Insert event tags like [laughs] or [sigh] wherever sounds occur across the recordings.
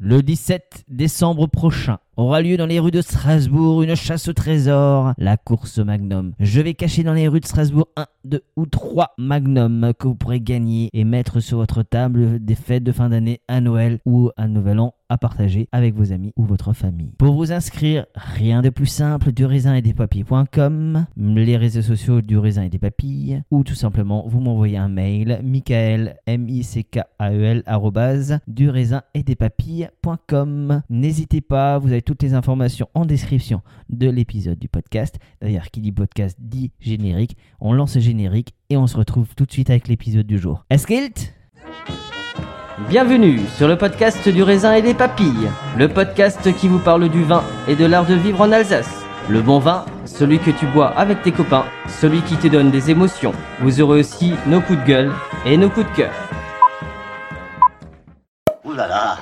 Le 17 décembre prochain aura lieu dans les rues de Strasbourg une chasse au trésor, la course Magnum. Je vais cacher dans les rues de Strasbourg un, deux ou trois Magnum que vous pourrez gagner et mettre sur votre table des fêtes de fin d'année à Noël ou à Nouvel An à partager avec vos amis ou votre famille. Pour vous inscrire, rien de plus simple, du raisin et des papilles.com, les réseaux sociaux du raisin et des papilles, ou tout simplement vous m'envoyez un mail, michael, m i c k a e l du raisin et des papilles.com. N'hésitez pas, vous avez toutes les informations en description de l'épisode du podcast. D'ailleurs, qui dit podcast dit générique. On lance le générique et on se retrouve tout de suite avec l'épisode du jour. Eskilt Bienvenue sur le podcast du raisin et des papilles, le podcast qui vous parle du vin et de l'art de vivre en Alsace. Le bon vin, celui que tu bois avec tes copains, celui qui te donne des émotions. Vous aurez aussi nos coups de gueule et nos coups de cœur.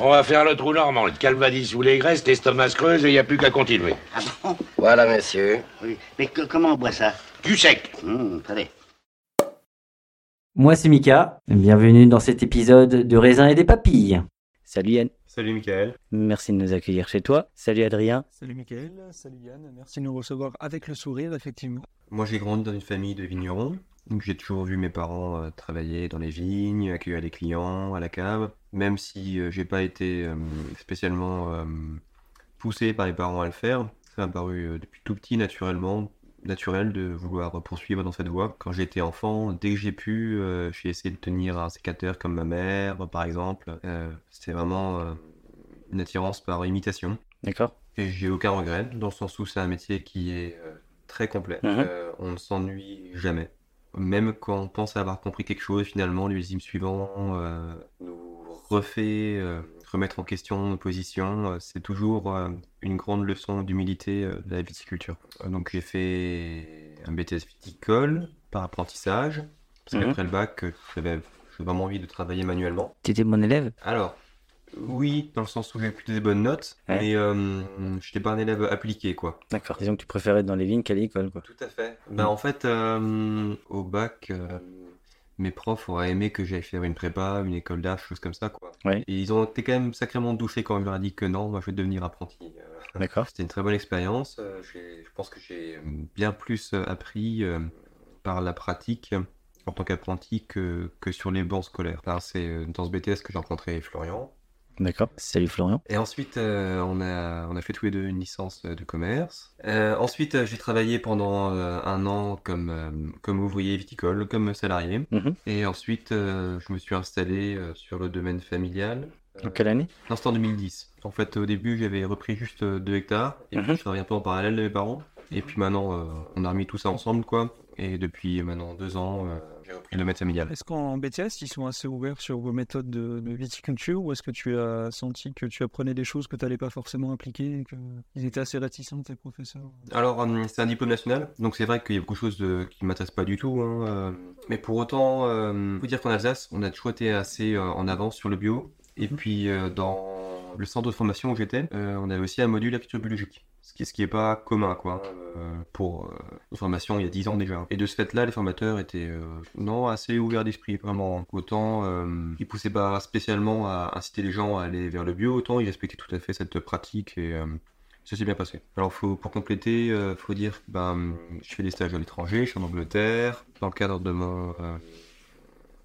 On va faire le trou normand, le calvadis sous les graisses, l'estomac se creuse et il n'y a plus qu'à continuer. Ah bon Voilà, monsieur. Oui. Mais que- comment on boit ça Du sec Hum, Attendez. Moi c'est Mika, bienvenue dans cet épisode de raisin et des papilles. Salut Yann, Salut Michael. merci de nous accueillir chez toi. Salut Adrien. Salut Mickaël, salut Yann, merci de nous recevoir avec le sourire, effectivement. Moi j'ai grandi dans une famille de vignerons, donc j'ai toujours vu mes parents euh, travailler dans les vignes, accueillir les clients à la cave, même si euh, j'ai pas été euh, spécialement euh, poussé par mes parents à le faire. Ça m'a paru euh, depuis tout petit naturellement, naturel de vouloir poursuivre dans cette voie. Quand j'étais enfant, dès que j'ai pu, j'ai essayé de tenir un sécateur comme ma mère, par exemple. C'était vraiment une attirance par imitation. D'accord. Et j'ai aucun regret, dans le sens où c'est un métier qui est très complet. Mhm. Euh, on ne s'ennuie jamais. Même quand on pense avoir compris quelque chose, finalement, l'ultime suivant euh, nous refait euh, remettre en question nos positions. Euh, c'est toujours euh, une grande leçon d'humilité de la viticulture. Donc j'ai fait un BTS viticole par apprentissage, parce Mhm. qu'après le bac, j'avais vraiment envie de travailler manuellement. T'étais mon élève? Alors, oui, dans le sens où j'ai plutôt des bonnes notes, Ouais. mais euh, je n'étais pas un élève appliqué, quoi. D'accord. Disons que tu préférais être dans les vignes qu'à l'école quoi. Tout à fait. Ben, en fait, euh, au bac, euh, mes profs auraient aimé que j'aille faire une prépa, une école d'art, choses comme ça, quoi. Ouais. Et ils ont été quand même sacrément douchés quand je leur ai dit que non, moi je vais devenir apprenti. Euh, D'accord. C'était une très bonne expérience. Euh, Je pense que j'ai bien plus euh, appris par la pratique en tant qu'apprenti que, que sur les bancs scolaires. C'est dans ce BTS que j'ai rencontré Florian. D'accord. Salut Florian. Et ensuite, euh, on a, on a fait tous les deux une licence de commerce. Euh, ensuite, euh, j'ai travaillé pendant euh, un an comme, euh, comme ouvrier viticole, comme salarié. Mhm. Et ensuite, euh, je me suis installé euh, sur le domaine familial. En quelle année? Non, c'était en 2010. En fait, au début, j'avais repris juste 2 hectares. Et puis, Mhm. je travaillais un peu en parallèle de mes parents. Et puis maintenant, euh, on a remis tout ça ensemble, quoi. Et depuis maintenant deux ans, euh, repris le familial. Est-ce qu'en BTS, ils sont assez ouverts sur vos méthodes de, de viticulture ou est-ce que tu as senti que tu apprenais des choses que tu n'allais pas forcément appliquer et qu'ils étaient assez réticents, tes professeurs? Alors, euh, c'est un diplôme national, donc c'est vrai qu'il y a beaucoup de choses de- qui ne m'intéressent pas du tout. hein, euh, mais pour autant, il faut dire qu'en Alsace, on a toujours été assez euh, en avance sur le bio. Et puis, euh, dans le centre de formation où j'étais, euh, on avait aussi un module agriculture biologique. Ce qui, ce qui est pas commun, quoi, euh, pour euh, une formation il y a 10 ans déjà. Et de ce fait-là, les formateurs étaient, euh, non, assez ouverts d'esprit, vraiment. Autant, euh, ils poussaient pas spécialement à inciter les gens à aller vers le bio, autant ils respectaient tout à fait cette pratique et... ça s'est bien passé. Alors, faut, pour compléter, il faut dire que ben, je fais des stages à l'étranger, je suis en Angleterre, dans le cadre de, mon,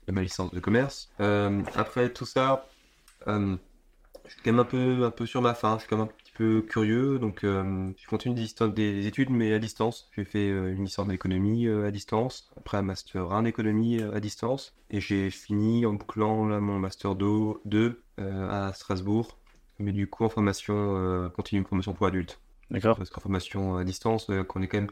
de ma licence de commerce. Après tout ça, je suis quand même un peu, un peu sur ma faim, je suis quand même un petit peu curieux, donc euh, je continue des, études, mais à distance. J'ai fait euh, une licence d'économie euh, à distance, après un master 1 d'économie euh, à distance, et j'ai fini en bouclant là, mon master 2 euh, à Strasbourg, mais du coup en formation continue, une formation pour adultes. D'accord. Parce qu'en formation à distance, qu'on est quand même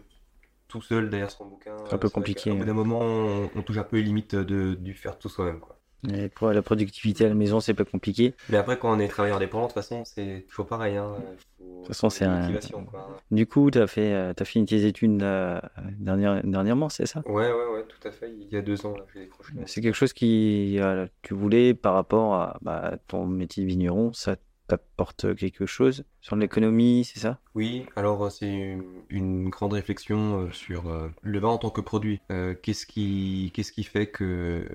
tout seul derrière son bouquin. C'est un peu compliqué, Au bout ouais. d'un moment, on, on touche un peu les limites de, du faire tout soi-même. quoi. Et pour la productivité à la maison, c'est pas compliqué. Mais après, quand on est travailleur indépendant, de toute façon, c'est toujours pareil. Hein. Faut- De toute façon, c'est un- quoi. Du coup, t'as fait, euh, t'as fini tes études euh, dernière- dernièrement, c'est ça? Ouais, ouais, ouais, tout à fait. Il y a deux ans, là, j'ai décroché. C'est quelque chose qui, euh, tu voulais par rapport à bah, ton métier de vigneron, ça t'apporte quelque chose sur l'économie, c'est ça? Oui, alors euh, c'est une, grande réflexion sur le vin en tant que produit. Euh, qu'est-ce qui, qu'est-ce qui fait que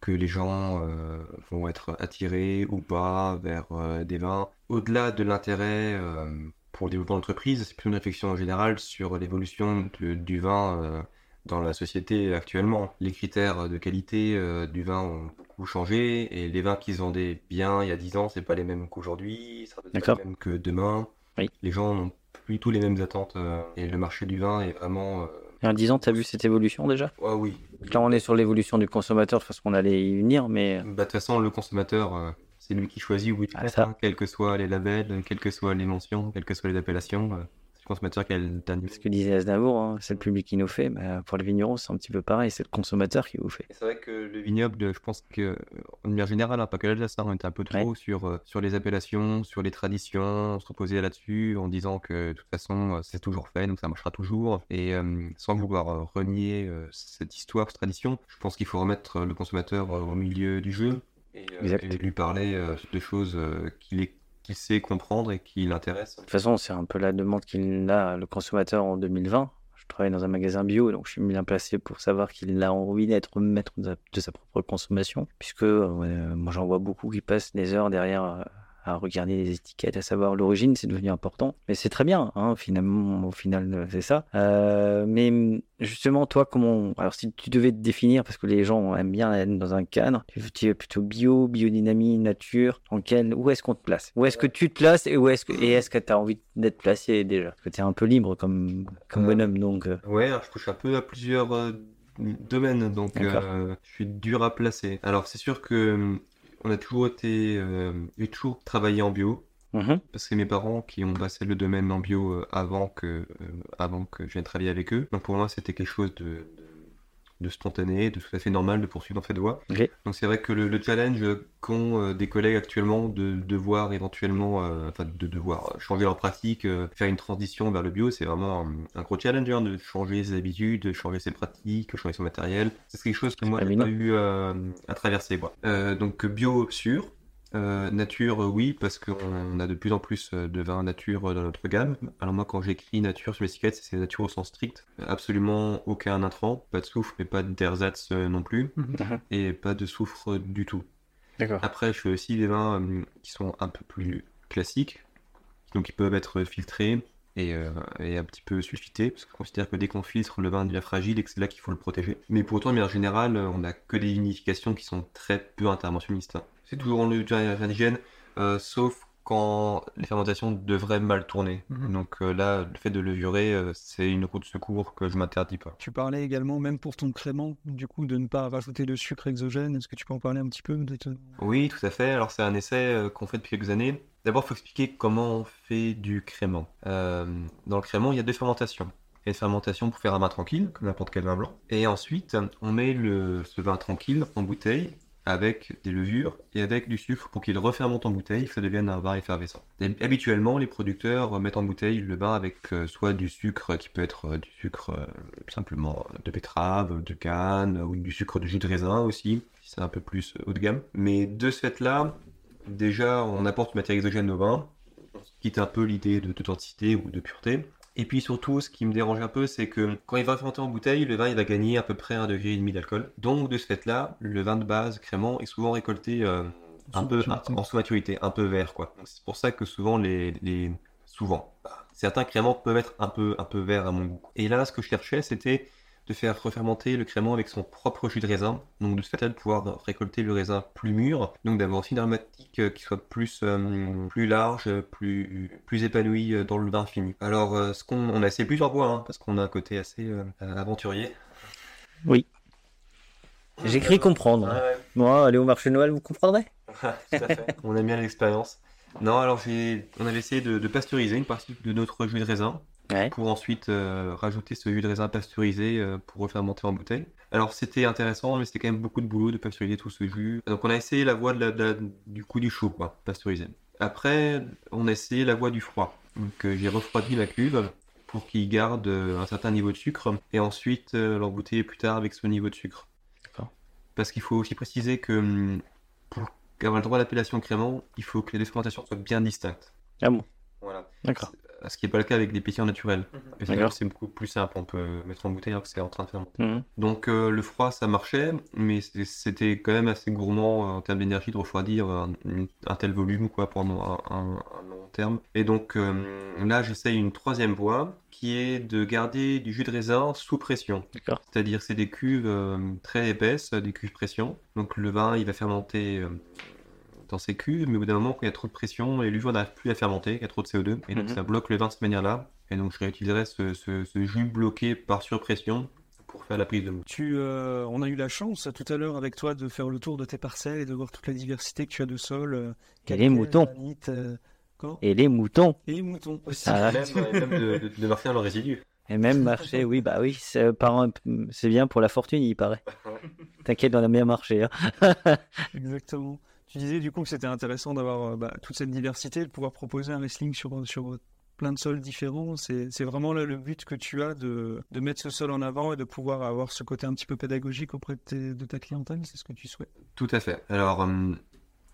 que les gens euh, vont être attirés ou pas vers euh, des vins. Au-delà de l'intérêt euh, pour le développement d'entreprise, c'est plutôt une réflexion en général sur l'évolution de- du vin dans la société actuellement. Les critères de qualité du vin ont beaucoup changé et les vins qui se vendaient bien il y a 10 ans, c'est pas les mêmes qu'aujourd'hui, ça va pas les mêmes que demain. Oui. Les gens n'ont plus tous les mêmes attentes et le marché du vin est vraiment... euh, Et en 10 ans, tu as vu cette évolution déjà? Ah oui, Là, on est sur l'évolution du consommateur, de toute façon, on allait y venir, mais Bah, de toute façon, le consommateur, euh, c'est lui qui choisit où il Ah, hein, quels que soient les labels, quelles que soient les mentions, quelles que soient les appellations. Euh, consommateur qui a le dernier. ce que disait Aznavour, hein, c'est le public qui nous fait. Bah, pour les vignerons, c'est un petit peu pareil, c'est le consommateur qui vous fait. C'est vrai que le vignoble, je pense que, euh, en manière générale, hein, pas que l'Alsace, hein, on était un peu trop sur, euh, sur les appellations, sur les traditions, on se reposait là-dessus en disant que de toute façon, euh, c'est toujours fait, donc ça marchera toujours. Et euh, sans vouloir euh, renier euh, cette histoire, cette tradition, je pense qu'il faut remettre euh, le consommateur euh, au milieu du jeu et, euh, lui parler euh, de choses euh, qu'il est- qu'il sait comprendre et qui l'intéressent. De toute façon, c'est un peu la demande qu'il a, le consommateur, en 2020. Je travaille dans un magasin bio, donc je suis bien placé pour savoir qu'il a envie d'être maître de sa, de sa propre consommation, puisque euh, moi j'en vois beaucoup qui passent des heures derrière euh, à regarder les étiquettes, à savoir l'origine, c'est devenu important. Mais c'est très bien, hein, finalement, au final, c'est ça. Euh, mais justement, toi, comment... Alors si tu devais te définir, parce que les gens aiment bien être dans un cadre, tu es plutôt bio, biodynamie, nature, en quel... où est-ce qu'on te place? Où est-ce que tu te places et où est-ce que et est-ce que tu as envie d'être placé déjà? Parce que tu es un peu libre comme, comme Euh, bonhomme, donc... euh, Ouais, alors je touche un peu à plusieurs domaines, donc euh, je suis dur à placer. Alors c'est sûr que on a toujours été, euh, j'ai toujours travaillé en bio, mhm. parce que mes parents qui ont passé le domaine en bio euh, avant que, euh, avant que je vienne travailler avec eux. Donc pour moi c'était quelque chose de, de, de spontané, de tout à fait normal de poursuivre dans cette voie. Ok. Donc c'est vrai que le, le challenge qu'ont euh, des collègues actuellement de devoir éventuellement, euh, enfin de devoir changer leur pratique, euh, faire une transition vers le bio, c'est vraiment un, un gros challenge hein, de changer ses habitudes, de changer ses pratiques, changer son matériel. C'est quelque chose que moi j'ai pas eu à traverser. Donc bio sûr. Euh, nature, euh, oui, parce qu'on a de plus en plus euh, de vins nature dans notre gamme. Alors moi, quand j'écris nature sur les étiquettes, c'est nature au sens strict. Absolument aucun intrant, pas de soufre, mais pas d'ersatz non plus, Mhm. et pas de soufre du tout. Après, je fais aussi des vins euh, qui sont un peu plus classiques, donc ils peuvent être filtrés et, et un petit peu sulfités, parce que je considère que dès qu'on filtre, le vin devient fragile et que c'est là qu'il faut le protéger. Mais pour autant, de manière générale, on n'a que des vinifications qui sont très peu interventionnistes. hein. C'est toujours en d'hygiène, euh, sauf quand les fermentations devraient mal tourner. Mhm. Donc euh, là, le fait de levurer, euh, c'est une route de secours que je m'interdis pas. Tu parlais également, même pour ton crément, du coup, de ne pas rajouter de sucre exogène. Est-ce que tu peux en parler un petit peu Oui, tout à fait. Alors, c'est un essai euh, qu'on fait depuis quelques années. D'abord, il faut expliquer comment on fait du crément. Euh, dans le crément, il y a deux fermentations. Il y a une fermentation pour faire un vin tranquille, comme n'importe quel vin blanc. Et ensuite, on met le, ce vin tranquille en bouteille avec des levures et avec du sucre pour qu'il refermente en bouteille, que ça devienne un vin effervescent. Habituellement, les producteurs mettent en bouteille le vin avec euh, soit du sucre qui peut être euh, du sucre euh, simplement de betterave, de canne, ou du sucre de jus de raisin aussi, si c'est un peu plus haut de gamme. Mais de ce fait-là, déjà, on apporte une matière exogène au vin, quitte un peu l'idée de- d'authenticité ou de pureté. Et puis surtout, ce qui me dérange un peu, c'est que quand il va fermenter en bouteille, le vin il va gagner à peu près un degré et demi d'alcool. Donc de ce fait-là, le vin de base crément est souvent récolté euh, un peu en sous-maturité, un peu vert quoi. C'est pour ça que souvent les, les souvent certains créments peuvent être un peu un peu verts à mon goût. Et là, ce que je cherchais, c'était de faire refermenter le crément avec son propre jus de raisin. Donc de ce fait-là, de pouvoir récolter le raisin plus mûr, donc d'avoir aussi une aromatique euh, qui soit plus, euh, plus large, plus, plus épanouie euh, dans le vin fini. Alors, ce qu'on on a essayé plusieurs fois, hein, parce qu'on a un côté assez euh, aventurier. J'ai cru comprendre. Ouais. Moi, aller au marché de Noël, vous comprendrez [laughs] Tout à fait. On aime bien l'expérience. Non, alors on avait essayé de, de pasteuriser une partie de notre jus de raisin Ouais. pour ensuite euh, rajouter ce jus de raisin pasteurisé euh, pour refermenter en bouteille. Alors c'était intéressant, mais c'était quand même beaucoup de boulot de pasteuriser tout ce jus. Donc on a essayé la voie de la- de la- du coup du chaud, quoi, pasteuriser. Après, on a essayé la voie du froid. Donc euh, j'ai refroidi la cuve pour qu'il garde un certain niveau de sucre et ensuite l'embouteiller plus tard avec ce niveau de sucre. Parce qu'il faut aussi préciser que hum, pour avoir le droit d'appellation crément, il faut que les deux fermentations soient bien distinctes. Ah bon? Voilà. D'accord. Ce qui n'est pas le cas avec des pétillants naturels. D'accord. c'est beaucoup plus simple. On peut mettre en bouteille alors que c'est en train de fermenter. Mhm. Donc euh, le froid, ça marchait, mais c'était quand même assez gourmand euh, en termes d'énergie de refroidir un, une- un tel volume quoi, pendant un, un- un long terme. Et donc euh, là, j'essaye une troisième voie qui est de garder du jus de raisin sous pression. C'est-à-dire c'est des cuves euh, très épaisses, des cuves pression. Donc le vin, il va fermenter euh, dans ces cuves, mais au bout d'un moment, quand il y a trop de pression, et l'uve n'arrive plus à fermenter, il y a trop de CO2, et donc Mhm. ça bloque le vin de cette manière-là. Et donc je réutiliserai ce, ce- ce jus bloqué par surpression pour faire la prise de mousse. Tu, euh, on a eu la chance tout à l'heure avec toi de faire le tour de tes parcelles et de voir toute la diversité que tu as de sol. euh, Et les moutons. euh, Et les moutons. Et les moutons aussi. Ah. Même, et même de, de, de marquer dans le résidu. Et même marché, oui, bah oui, c'est bien pour la fortune, il paraît. T'inquiète, on a bien marché. hein. Exactement. Tu disais du coup que c'était intéressant d'avoir euh, bah, toute cette diversité, de pouvoir proposer un wrestling sur, sur plein de sols différents. C'est vraiment là le but que tu as de, de mettre ce sol en avant et de pouvoir avoir ce côté un petit peu pédagogique auprès de, tes- de ta clientèle. C'est ce que tu souhaites? Tout à fait. Alors, euh,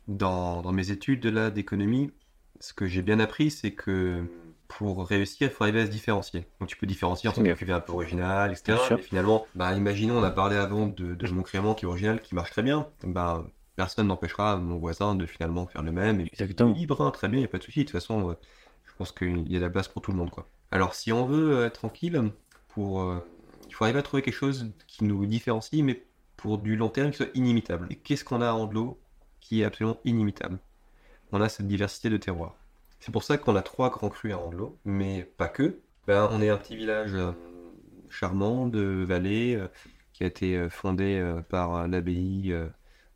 dans, dans mes études là d'économie, ce que j'ai bien appris, c'est que pour réussir, il faut arriver à se différencier. Donc, tu peux différencier entre Mieux. une cuvée un peu originale, etc. Mais finalement, bah, imaginons, on a parlé avant de, de mon crément qui est original, qui marche très bien. Bah, personne n'empêchera mon voisin de finalement faire le même. Et Exactement. libre, hein, très bien, il n'y a pas de souci. De toute façon, euh, je pense qu'il y a de la place pour tout le monde. Quoi. Alors, si on veut euh, être tranquille, pour, euh, il faut arriver à trouver quelque chose qui nous différencie, mais pour du long terme qui soit inimitable. Et qu'est-ce qu'on a à Andelot qui est absolument inimitable? On a cette diversité de terroirs. C'est pour ça qu'on a trois grands crus à Andelot, mais pas que. Ben, on est un petit village charmant de vallée euh, qui a été fondé euh, par l'abbaye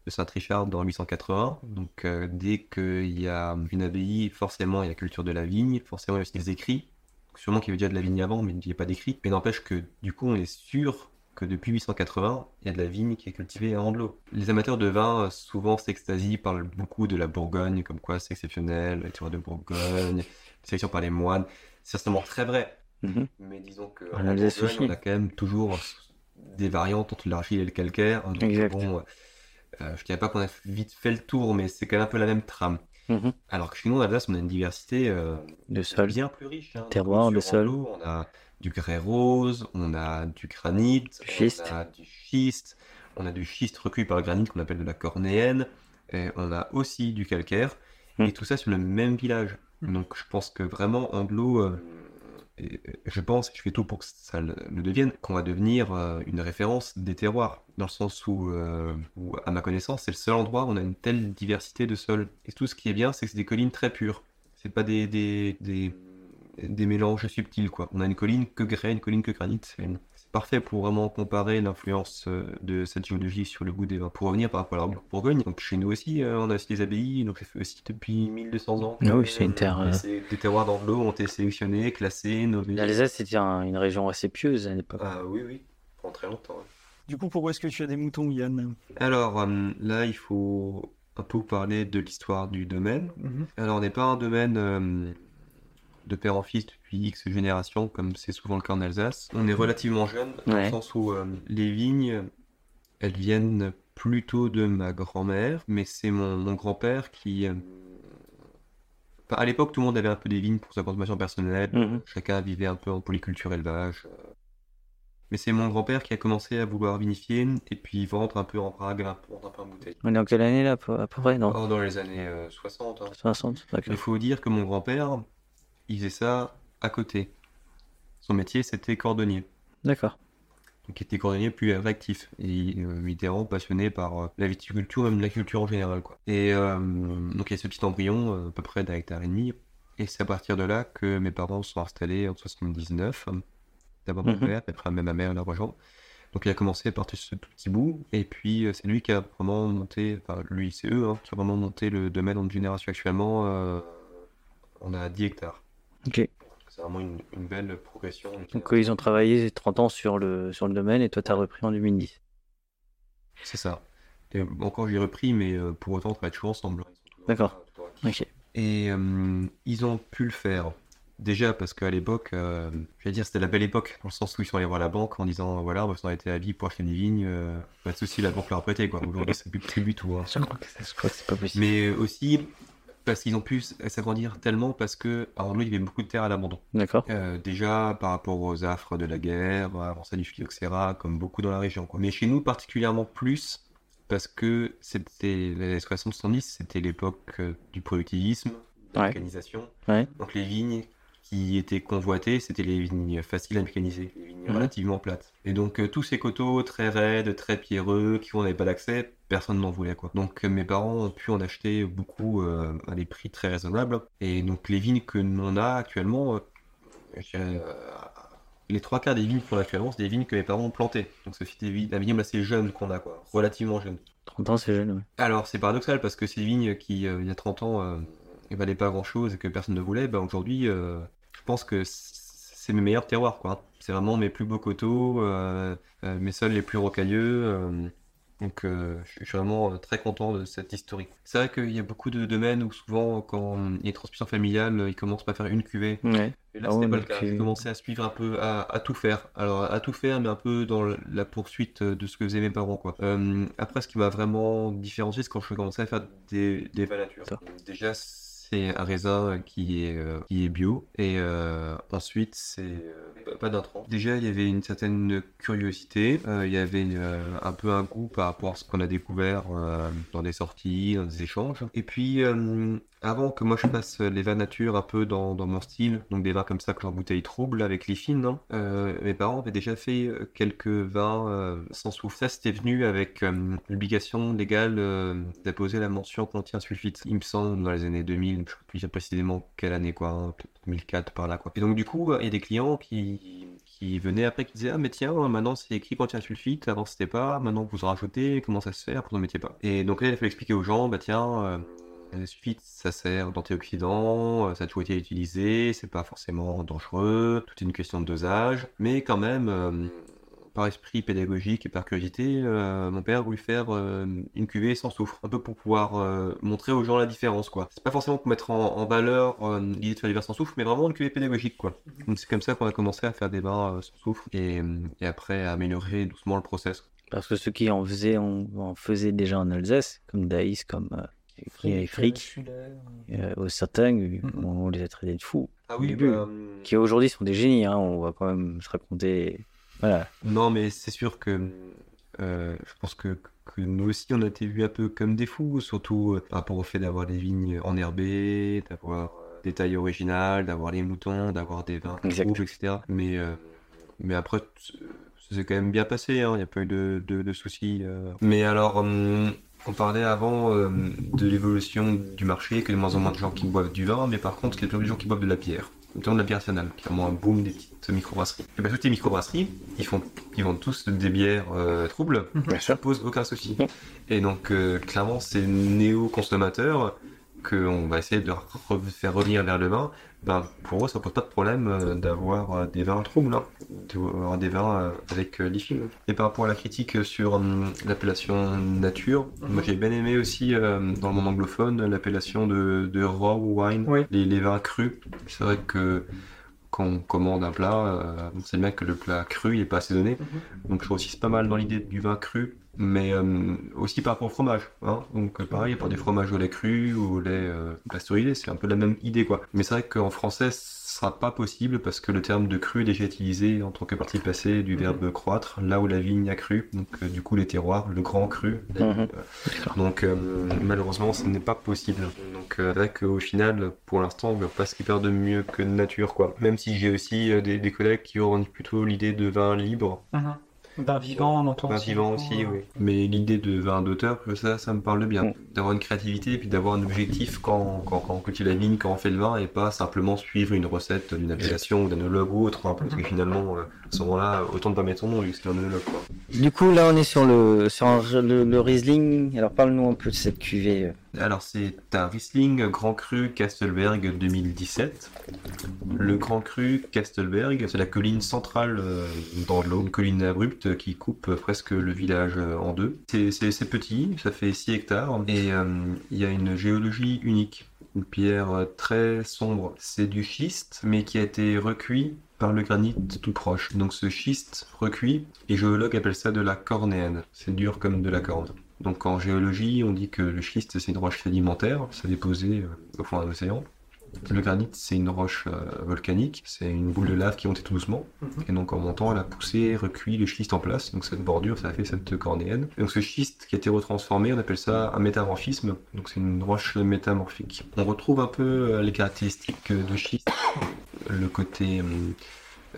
de Saint-Richard dans 880. Donc euh, dès qu'il y a une abbaye, forcément il y a culture de la vigne, forcément il y a aussi des écrits. Sûrement qu'il y avait déjà de la vigne avant, mais il n'y a pas d'écrit. Mais n'empêche que du coup on est sûr que depuis 880, il y a de la vigne qui est cultivée à Andelot. Les amateurs de vin euh, souvent s'extasient, parlent beaucoup de la Bourgogne, comme quoi c'est exceptionnel, la terroir de Bourgogne, sélection par les moines. C'est certainement très vrai. Mhm. Mais disons que aussi. on a quand même toujours des variantes entre l'argile et le calcaire. Donc, Exact. bon, euh, je dirais pas qu'on a vite fait le tour, mais c'est quand même un peu la même trame. Mhm. Alors que chez nous, en Alsace, on a une diversité euh, De sol. bien plus riche. hein. Terroir, de sol. On a du grès rose, on a du granit, Du schiste. on a du schiste, on a du schiste recueilli par le granit qu'on appelle de la cornéenne, et on a aussi du calcaire, Mm. et tout ça sur le même village. Donc je pense que vraiment Andelot, euh, je pense, je fais tout pour que ça le, devienne, qu'on va devenir euh, une référence des terroirs, dans le sens où, euh, où, à ma connaissance, c'est le seul endroit où on a une telle diversité de sols. Et tout ce qui est bien, c'est que c'est des collines très pures. C'est pas des, des, des, mélanges subtils, quoi. On a une colline que grès, une colline que granit. C'est parfait pour vraiment comparer l'influence euh, de cette géologie sur le goût des vins. Pour revenir par rapport à la Bourgogne, donc chez nous aussi, euh, on a aussi des abbayes, donc ça fait aussi depuis 1200 ans. Ah oui, c'est une terre, euh, c'est- Des terroirs d'Andelot ont été sélectionnés, classés, nommés. L'Alsace, c'était un- une région assez pieuse à l'époque. Ah oui, oui, pendant très longtemps. Du coup, pourquoi est-ce que tu as des moutons, Yann? Alors euh, là, il faut un peu parler de l'histoire du domaine. Alors, on n'est pas un domaine euh, de père en fils depuis X générations, comme c'est souvent le cas en Alsace. On est relativement jeune, dans le sens où euh, les vignes, elles viennent plutôt de ma grand-mère, mais c'est mon, mon grand-père qui... euh, enfin, à l'époque, tout le monde avait un peu des vignes pour sa consommation personnelle. Mhm. Chacun vivait un peu en polyculture élevage. euh. Mais c'est mon grand-père qui a commencé à vouloir vinifier et puis vendre un peu en brague, un peu, un peu en bouteille. On est en quelle année là, à peu près Non? Oh, dans les années euh, 60. hein. 60 d'accord. Il faut dire que mon grand-père, il faisait ça à côté. Son métier, c'était cordonnier. D'accord. Donc, il était cordonnier plus actif. Et euh, il était vraiment passionné par euh, la viticulture, même la culture en général. Quoi. Et euh, donc, il y a ce petit embryon, euh, à peu près d'un hectare et demi. Et c'est à partir de là que mes parents se sont installés en 79. D'abord mon Mhm. père, puis après même ma mère l'a rejoint. Donc il a commencé à partir de ce tout petit bout, et puis c'est lui qui a vraiment monté, enfin lui c'est eux, hein, qui a vraiment monté le domaine en génération actuellement. euh, on a 10 hectares. Ok. C'est vraiment une, une belle progression. Donc euh, ils ont travaillé 30 ans sur le, sur le domaine et toi tu as repris en 2010. C'est ça. Et encore j'ai repris, mais euh, pour autant on travaille toujours ensemble. D'accord. Ok. Et euh, ils ont pu le faire. Déjà parce qu'à l'époque, euh, je vais dire, c'était la belle époque, dans le sens où ils sont allés voir la banque en disant voilà, on a été à vie pour acheter vignes, euh, pas de souci, la banque leur a prêté quoi. Aujourd'hui, c'est plus, plus du tout. hein. Je crois que c'est pas possible. Mais aussi, Parce qu'ils ont pu s'agrandir tellement parce que, alors nous, il y avait beaucoup de terres à l'abandon. D'accord. Euh, déjà par rapport aux affres de la guerre, avant ça du phylloxéra, comme beaucoup dans la région. Quoi. Mais chez nous particulièrement plus parce que c'était les années 60-70, c'était l'époque euh, du productivisme, de Ouais. Ouais. Donc les vignes qui étaient convoitées, c'était les vignes faciles à mécaniser, les vignes Mhm. relativement plates. Et donc euh, tous ces coteaux très raides, très pierreux, qui on n'avait pas d'accès, personne n'en voulait quoi. Donc euh, mes parents ont pu en acheter beaucoup euh, à des prix très raisonnables. Et donc les vignes que l'on a actuellement, euh, les trois quarts des vignes qu'on a actuellement, c'est des vignes que mes parents ont plantées. Donc c'est des vignes, un vignoble assez jeune qu'on a quoi, relativement jeune. 30 ans, c'est jeune, ouais. Alors, c'est paradoxal parce que ces vignes qui, il y a 30 ans, ne valaient pas grand-chose et que personne ne voulait, bah, aujourd'hui, je pense que c'est mes meilleurs terroirs, quoi. C'est vraiment mes plus beaux coteaux, euh, euh, mes sols les plus rocailleux. euh, donc, je suis vraiment très content de cette historique. C'est vrai qu'il y a beaucoup de domaines où souvent, quand il y a une transmission familiale, ils commencent par faire une cuvée. Ouais. Et là, Ah c'était ouais, pas le cas. J'ai commencé à suivre un peu, à, à tout faire. Alors, à tout faire, mais un peu dans la poursuite de ce que faisaient mes parents, quoi. Euh, après, ce qui m'a vraiment différencié, c'est quand je commençais à faire des, des. Déjà, c'est un raisin qui est, euh, qui est bio. Et euh, ensuite, c'est euh, pas- d'intrants. Déjà, il y avait une certaine curiosité. Euh, il y avait euh, un peu un goût par rapport à ce qu'on a découvert euh, dans des sorties, dans des échanges. Et puis, euh, avant que moi je fasse les vins nature un peu dans, mon style, donc des vins comme ça que en bouteille trouble avec les fines, hein, euh, mes parents avaient déjà fait euh, quelques vins euh, sans soufre. Ça c'était venu avec euh, l'obligation légale euh, d'apposer la mention contient sulfite. Il me semble dans les années 2000, je ne sais plus précisément quelle année quoi, hein, peut-être 2004 par là quoi. Et donc du coup, euh, il y a des clients qui venaient après qui disaient ah mais tiens maintenant c'est écrit contient sulfite avant c'était pas maintenant vous en rajoutez comment ça se fait vous en mettez pas et donc là il a fallu expliquer aux gens bah tiens euh, le sulfite, ça sert d'antioxydant, euh, ça a toujours été utilisé, c'est pas forcément dangereux, tout est une question de dosage, mais quand même, euh, par esprit pédagogique et par curiosité, euh, mon père a voulu faire euh, une cuvée sans soufre, un peu pour pouvoir euh, montrer aux gens la différence, quoi. C'est pas forcément pour mettre en, en valeur euh, l'idée de faire des vins sans soufre, mais vraiment une cuvée pédagogique, quoi. Donc c'est comme ça qu'on a commencé à faire des vins euh, sans soufre, et, euh, et après à améliorer doucement le process. Parce que ceux qui en faisaient, en, en faisaient déjà en Alsace, comme Daïs, comme euh, Frick, euh, au certains, Mhm. on les a traités de fous. Ah oui, début. bah, Qui aujourd'hui sont des génies, hein, on va quand même se raconter. Voilà. Non, mais c'est sûr que euh, je pense que, que nous aussi on a été vus un peu comme des fous, surtout euh, par rapport au fait d'avoir des vignes enherbées, d'avoir euh, des tailles originales, d'avoir les moutons, d'avoir des vins rouges, etc. Mais, euh, mais après, ça s'est quand même bien passé, hein, il n'y a pas eu de, de, de soucis. euh. Mais alors, hum, on parlait avant euh, de l'évolution du marché, que de moins en moins de gens qui boivent du vin, mais par contre, il y a plus de gens qui boivent de la bière. Notamment de la bière artisanale, qui est vraiment un boom des petites microbrasseries. Et toutes les microbrasseries, ils, font, ils vendent tous des bières euh, troubles, ça pose aucun souci. Et donc, euh, clairement, ces néo-consommateurs qu'on va essayer de re- faire revenir vers le vin, ben, pour eux, ça pose pas de problème euh, d'avoir euh, des vins troubles, hein, d'avoir des vins euh, avec l'IFIM. Et par rapport à la critique sur l'appellation nature, moi j'ai bien aimé aussi dans le monde anglophone l'appellation de, de raw wine, Oui. les, les vins crus. C'est vrai que quand on commande un plat, on sait bien que le plat cru il est pas assaisonné. Donc je trouve aussi c'est pas mal dans l'idée du vin cru, mais euh, aussi par rapport au fromage. Hein. Donc euh, pareil, pour des fromages au lait cru ou au lait euh, pasteurisé, c'est un peu la même idée quoi. Mais c'est vrai qu'en français, ce sera pas possible parce que le terme de cru est déjà utilisé en tant que partie passée du verbe croître, là où la vigne a cru. Donc euh, du coup les terroirs, le grand cru. Mhm. Donc euh, malheureusement, ce n'est pas possible. Donc euh, c'est vrai qu'au final, pour l'instant, on ne pas ce qui perd de mieux que de nature quoi. Même si j'ai aussi des, des collègues qui auront plutôt l'idée de vin libre. D'un vivant, on entend Vin vivant aussi, oui. Mais l'idée de vin d'auteur, ça, ça me parle bien. Mm. D'avoir une créativité et puis d'avoir un objectif quand, quand, quand on cultive la vigne, quand on fait le vin, et pas simplement suivre une recette d'une appellation ou d'un œnologue ou autre. hein, parce que finalement, euh, à ce moment-là, autant ne pas mettre son nom vu que c'est un œnologue. Du coup, là, on est sur le, sur un- le, le Riesling. Alors, parle-nous un peu de cette cuvée. Alors, c'est un Riesling Grand Cru Castelberg 2017. Le Grand Cru Castelberg, c'est la colline centrale euh, dans l'eau, une colline abrupte qui coupe presque le village euh, en deux. C'est- petit, ça fait 6 hectares, et euh, il y a une géologie unique. Une pierre très sombre. C'est du schiste, mais qui a été recuit par le granit tout proche. Donc ce schiste recuit, les géologues appellent ça de la cornéenne. C'est dur comme de la corne. Donc en géologie, on dit que le schiste c'est une roche sédimentaire, ça déposé euh, au fond d'un océan. Le granit c'est une roche euh, volcanique, c'est une boule de lave qui montait tout doucement. Et donc en montant, elle a poussé, recuit le schiste en place. Donc cette bordure, ça a fait cette cornéenne. Et donc ce schiste qui a été retransformé, on appelle ça un métamorphisme. Donc c'est une roche métamorphique. On retrouve un peu euh, les caractéristiques de schiste, [coughs] le côté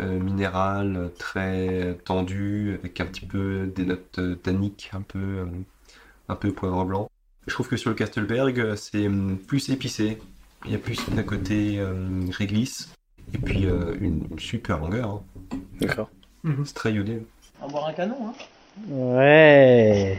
euh, minéral très tendu, avec un petit peu des notes tanniques, un peu, un peu poivre blanc. Je trouve que sur le Kastelberg, c'est hum, plus épicé. Il y a plus d'un côté euh, réglisse et puis euh, une super longueur. hein. D'accord. C'est très iodé. On va boire un canon, hein Ouais.